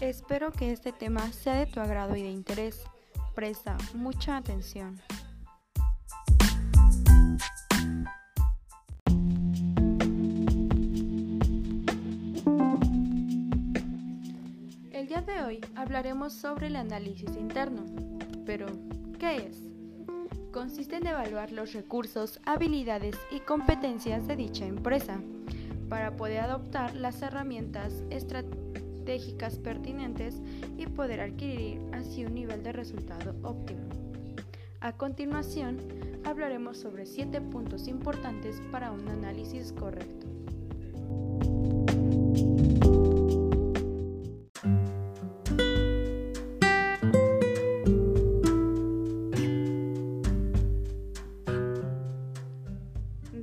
Espero que este tema sea de tu agrado y de interés. Presta mucha atención. El día de hoy hablaremos sobre el análisis interno. Pero, ¿qué es? Consiste en evaluar los recursos, habilidades y competencias de dicha empresa para poder adoptar las herramientas estratégicas pertinentes y poder adquirir así un nivel de resultado óptimo. A continuación, hablaremos sobre 7 puntos importantes para un análisis correcto.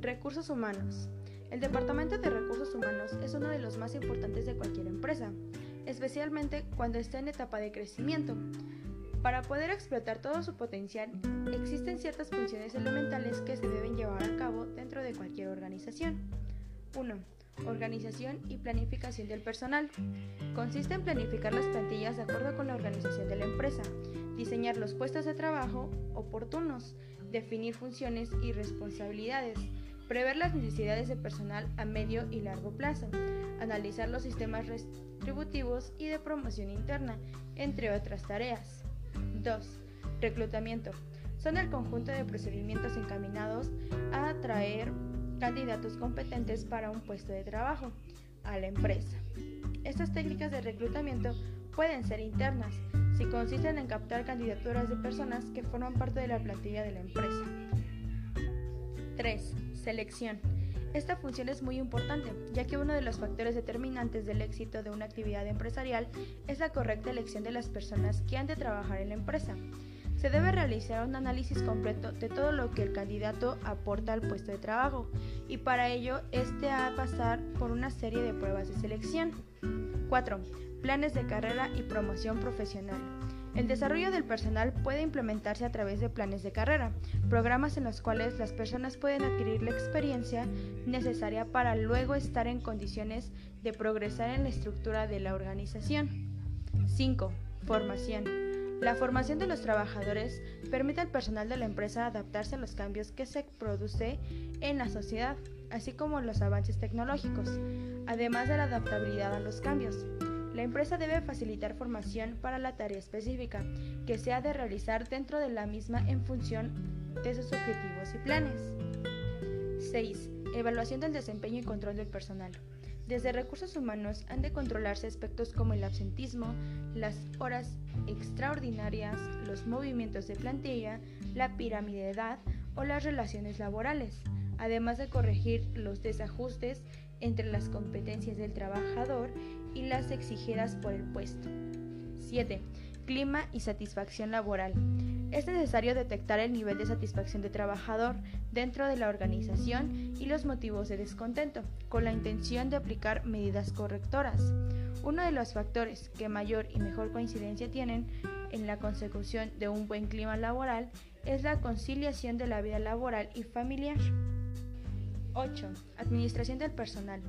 Recursos humanos. El Departamento de Recursos Humanos es uno de los más importantes de cualquier empresa, especialmente cuando está en etapa de crecimiento. Para poder explotar todo su potencial, existen ciertas funciones elementales que se deben llevar a cabo dentro de cualquier organización. 1. Organización y planificación del personal. Consiste en planificar las plantillas de acuerdo con la organización de la empresa, diseñar los puestos de trabajo oportunos, definir funciones y responsabilidades, prever las necesidades de personal a medio y largo plazo, analizar los sistemas retributivos y de promoción interna, entre otras tareas. 2. Reclutamiento. Son el conjunto de procedimientos encaminados a atraer candidatos competentes para un puesto de trabajo a la empresa. Estas técnicas de reclutamiento pueden ser internas, si consisten en captar candidaturas de personas que forman parte de la plantilla de la empresa. 3. Selección. Esta función es muy importante, ya que uno de los factores determinantes del éxito de una actividad empresarial es la correcta elección de las personas que han de trabajar en la empresa. Se debe realizar un análisis completo de todo lo que el candidato aporta al puesto de trabajo y para ello este ha de pasar por una serie de pruebas de selección. 4. Planes de carrera y promoción profesional. El desarrollo del personal puede implementarse a través de planes de carrera, programas en los cuales las personas pueden adquirir la experiencia necesaria para luego estar en condiciones de progresar en la estructura de la organización. 5. Formación. La formación de los trabajadores permite al personal de la empresa adaptarse a los cambios que se produce en la sociedad, así como los avances tecnológicos, además de la adaptabilidad a los cambios. La empresa debe facilitar formación para la tarea específica que se ha de realizar dentro de la misma en función de sus objetivos y planes. 6. Evaluación del desempeño y control del personal. Desde recursos humanos han de controlarse aspectos como el absentismo, las horas extraordinarias, los movimientos de plantilla, la pirámide de edad o las relaciones laborales, además de corregir los desajustes entre las competencias del trabajador y las exigidas por el puesto. 7. Clima y satisfacción laboral. Es necesario detectar el nivel de satisfacción del trabajador dentro de la organización y los motivos de descontento, con la intención de aplicar medidas correctoras. Uno de los factores que mayor y mejor coincidencia tienen en la consecución de un buen clima laboral es la conciliación de la vida laboral y familiar. 8. Administración del personal.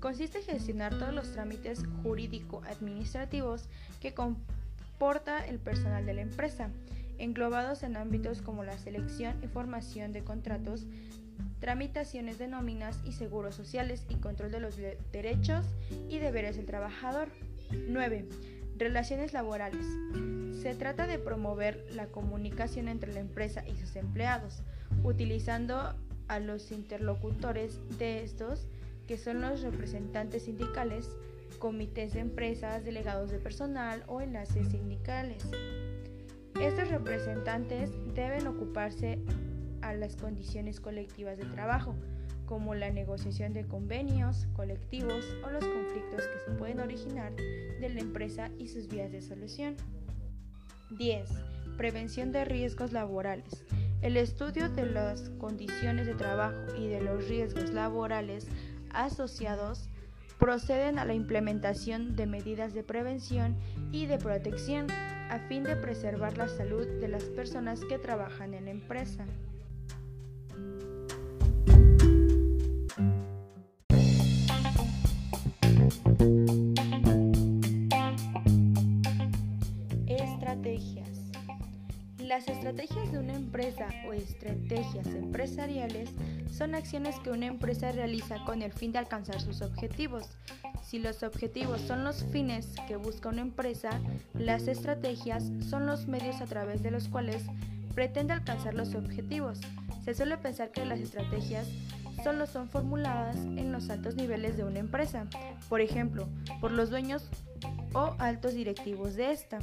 Consiste en gestionar todos los trámites jurídico-administrativos que comporta el personal de la empresa, englobados en ámbitos como la selección y formación de contratos, tramitaciones de nóminas y seguros sociales y control de los derechos y deberes del trabajador. 9. Relaciones laborales. Se trata de promover la comunicación entre la empresa y sus empleados, utilizando a los interlocutores de estos que son los representantes sindicales, comités de empresas, delegados de personal o enlaces sindicales. Estos representantes deben ocuparse a las condiciones colectivas de trabajo, como la negociación de convenios colectivos o los conflictos que se pueden originar de la empresa y sus vías de solución. 10. Prevención de riesgos laborales. El estudio de las condiciones de trabajo y de los riesgos laborales asociados proceden a la implementación de medidas de prevención y de protección a fin de preservar la salud de las personas que trabajan en la empresa. Estrategias empresariales son acciones que una empresa realiza con el fin de alcanzar sus objetivos. Si los objetivos son los fines que busca una empresa, las estrategias son los medios a través de los cuales pretende alcanzar los objetivos. Se suele pensar que las estrategias solo son formuladas en los altos niveles de una empresa, por ejemplo, por los dueños o altos directivos de esta.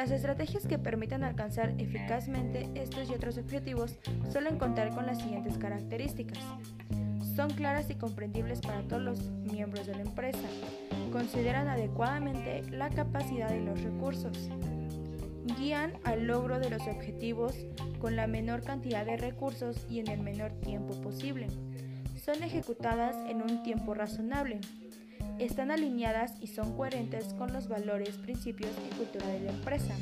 Las estrategias que permitan alcanzar eficazmente estos y otros objetivos suelen contar con las siguientes características. Son claras y comprendibles para todos los miembros de la empresa. Consideran adecuadamente la capacidad y los recursos. Guían al logro de los objetivos con la menor cantidad de recursos y en el menor tiempo posible. Son ejecutadas en un tiempo razonable están alineadas y son coherentes con los valores, principios y cultura de la empresa.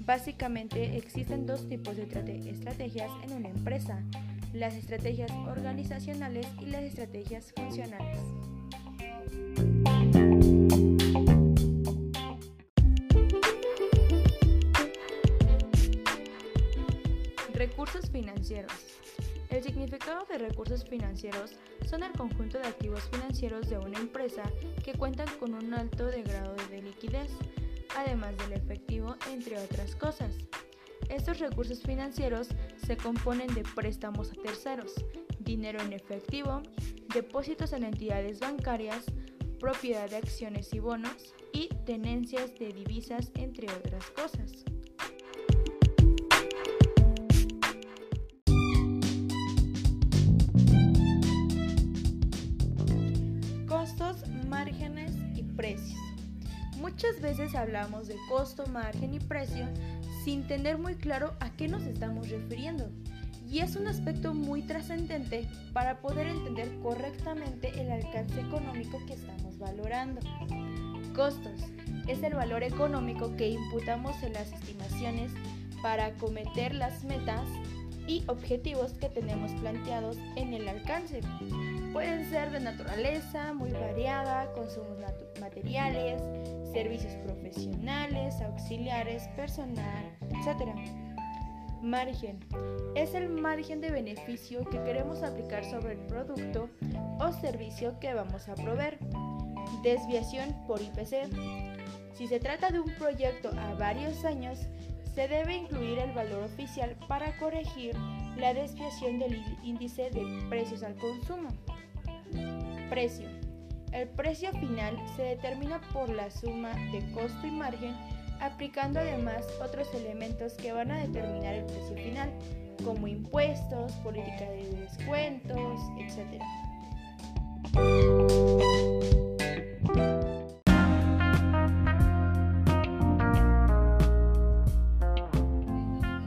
Básicamente existen dos tipos de estrategias en una empresa, las estrategias organizacionales y las estrategias funcionales. Recursos financieros. El significado de recursos financieros son el conjunto de activos financieros de una empresa que cuentan con un alto grado de liquidez, además del efectivo, entre otras cosas. Estos recursos financieros se componen de préstamos a terceros, dinero en efectivo, depósitos en entidades bancarias, propiedad de acciones y bonos y tenencias de divisas, entre otras cosas. Muchas veces hablamos de costo, margen y precio sin tener muy claro a qué nos estamos refiriendo. Y es un aspecto muy trascendente para poder entender correctamente el alcance económico que estamos valorando. Costos es el valor económico que imputamos en las estimaciones para acometer las metas y objetivos que tenemos planteados en el alcance. Pueden ser de naturaleza muy variada, consumos materiales, servicios profesionales, auxiliares, personal, etc. Margen. Es el margen de beneficio que queremos aplicar sobre el producto o servicio que vamos a proveer. Desviación por IPC. Si se trata de un proyecto a varios años, se debe incluir el valor oficial para corregir la desviación del índice de precios al consumo. Precio. El precio final se determina por la suma de costo y margen, aplicando además otros elementos que van a determinar el precio final, como impuestos, política de descuentos, etc.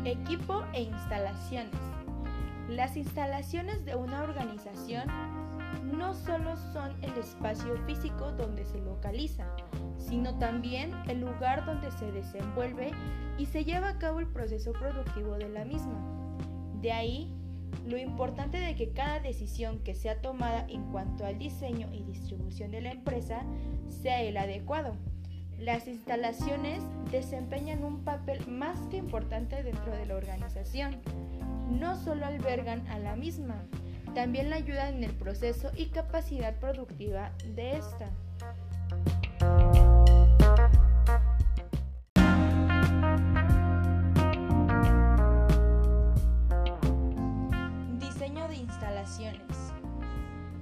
Equipo e instalaciones. Las instalaciones de una organización no solo son el espacio físico donde se localiza, sino también el lugar donde se desenvuelve y se lleva a cabo el proceso productivo de la misma. De ahí lo importante de que cada decisión que sea tomada en cuanto al diseño y distribución de la empresa sea el adecuado. Las instalaciones desempeñan un papel más que importante dentro de la organización. No solo albergan a la misma, también la ayudan en el proceso y capacidad productiva de esta. Diseño de instalaciones.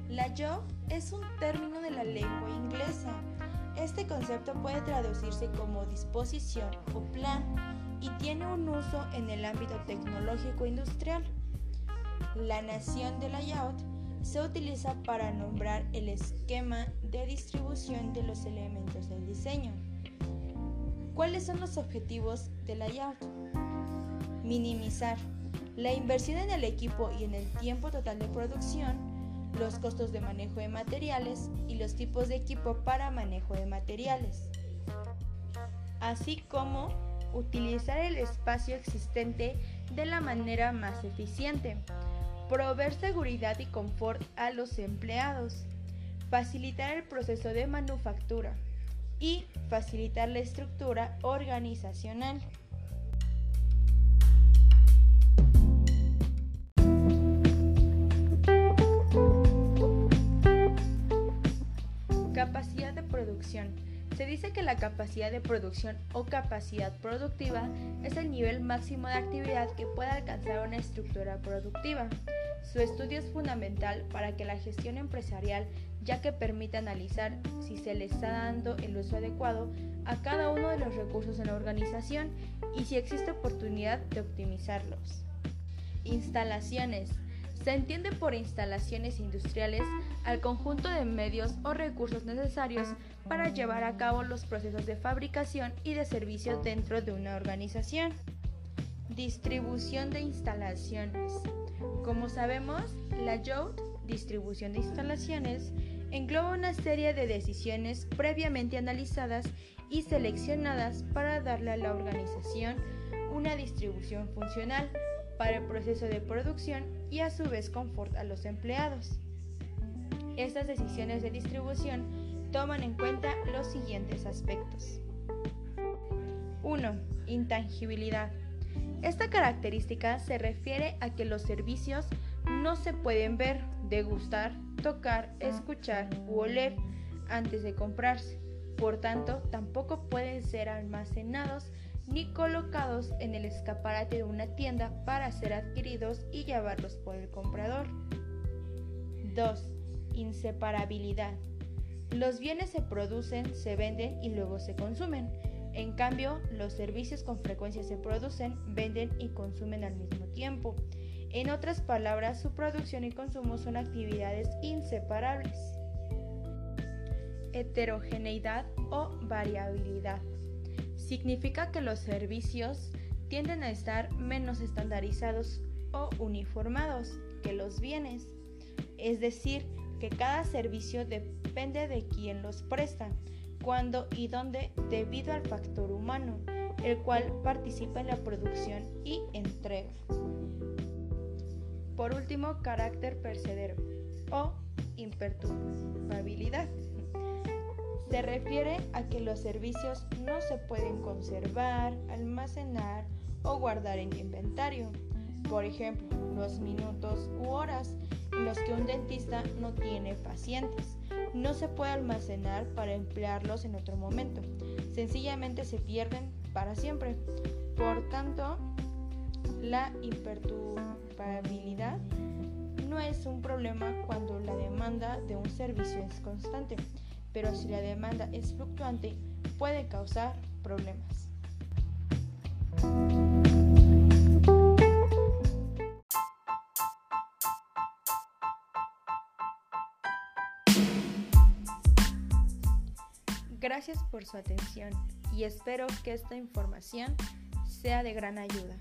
La job es un término de la lengua inglesa. Este concepto puede traducirse como disposición o plan y tiene un uso en el ámbito tecnológico industrial. La nación de layout se utiliza para nombrar el esquema de distribución de los elementos del diseño. ¿Cuáles son los objetivos del layout? Minimizar la inversión en el equipo y en el tiempo total de producción, los costos de manejo de materiales y los tipos de equipo para manejo de materiales, así como utilizar el espacio existente de la manera más eficiente proveer seguridad y confort a los empleados, facilitar el proceso de manufactura y facilitar la estructura organizacional. Se dice que la capacidad de producción o capacidad productiva es el nivel máximo de actividad que puede alcanzar una estructura productiva. Su estudio es fundamental para que la gestión empresarial, ya que permite analizar si se le está dando el uso adecuado a cada uno de los recursos en la organización y si existe oportunidad de optimizarlos. Instalaciones. Se entiende por instalaciones industriales al conjunto de medios o recursos necesarios para llevar a cabo los procesos de fabricación y de servicio dentro de una organización. Distribución de instalaciones. Como sabemos, la JOT, distribución de instalaciones, engloba una serie de decisiones previamente analizadas y seleccionadas para darle a la organización una distribución funcional para el proceso de producción y a su vez confort a los empleados. Estas decisiones de distribución toman en cuenta los siguientes aspectos. 1. Intangibilidad. Esta característica se refiere a que los servicios no se pueden ver, degustar, tocar, escuchar u oler antes de comprarse. Por tanto, tampoco pueden ser almacenados ni colocados en el escaparate de una tienda para ser adquiridos y llevarlos por el comprador. 2. Inseparabilidad. Los bienes se producen, se venden y luego se consumen. En cambio, los servicios con frecuencia se producen, venden y consumen al mismo tiempo. En otras palabras, su producción y consumo son actividades inseparables. Heterogeneidad o variabilidad. Significa que los servicios tienden a estar menos estandarizados o uniformados que los bienes. Es decir, que cada servicio depende de quién los presta, cuándo y dónde debido al factor humano, el cual participa en la producción y entrega. Por último, carácter percedero o imperturbabilidad. Se refiere a que los servicios no se pueden conservar, almacenar o guardar en inventario. Por ejemplo, los minutos u horas en los que un dentista no tiene pacientes. No se puede almacenar para emplearlos en otro momento. Sencillamente se pierden para siempre. Por tanto, la imperturbabilidad no es un problema cuando la demanda de un servicio es constante, pero si la demanda es fluctuante puede causar problemas. Gracias por su atención y espero que esta información sea de gran ayuda.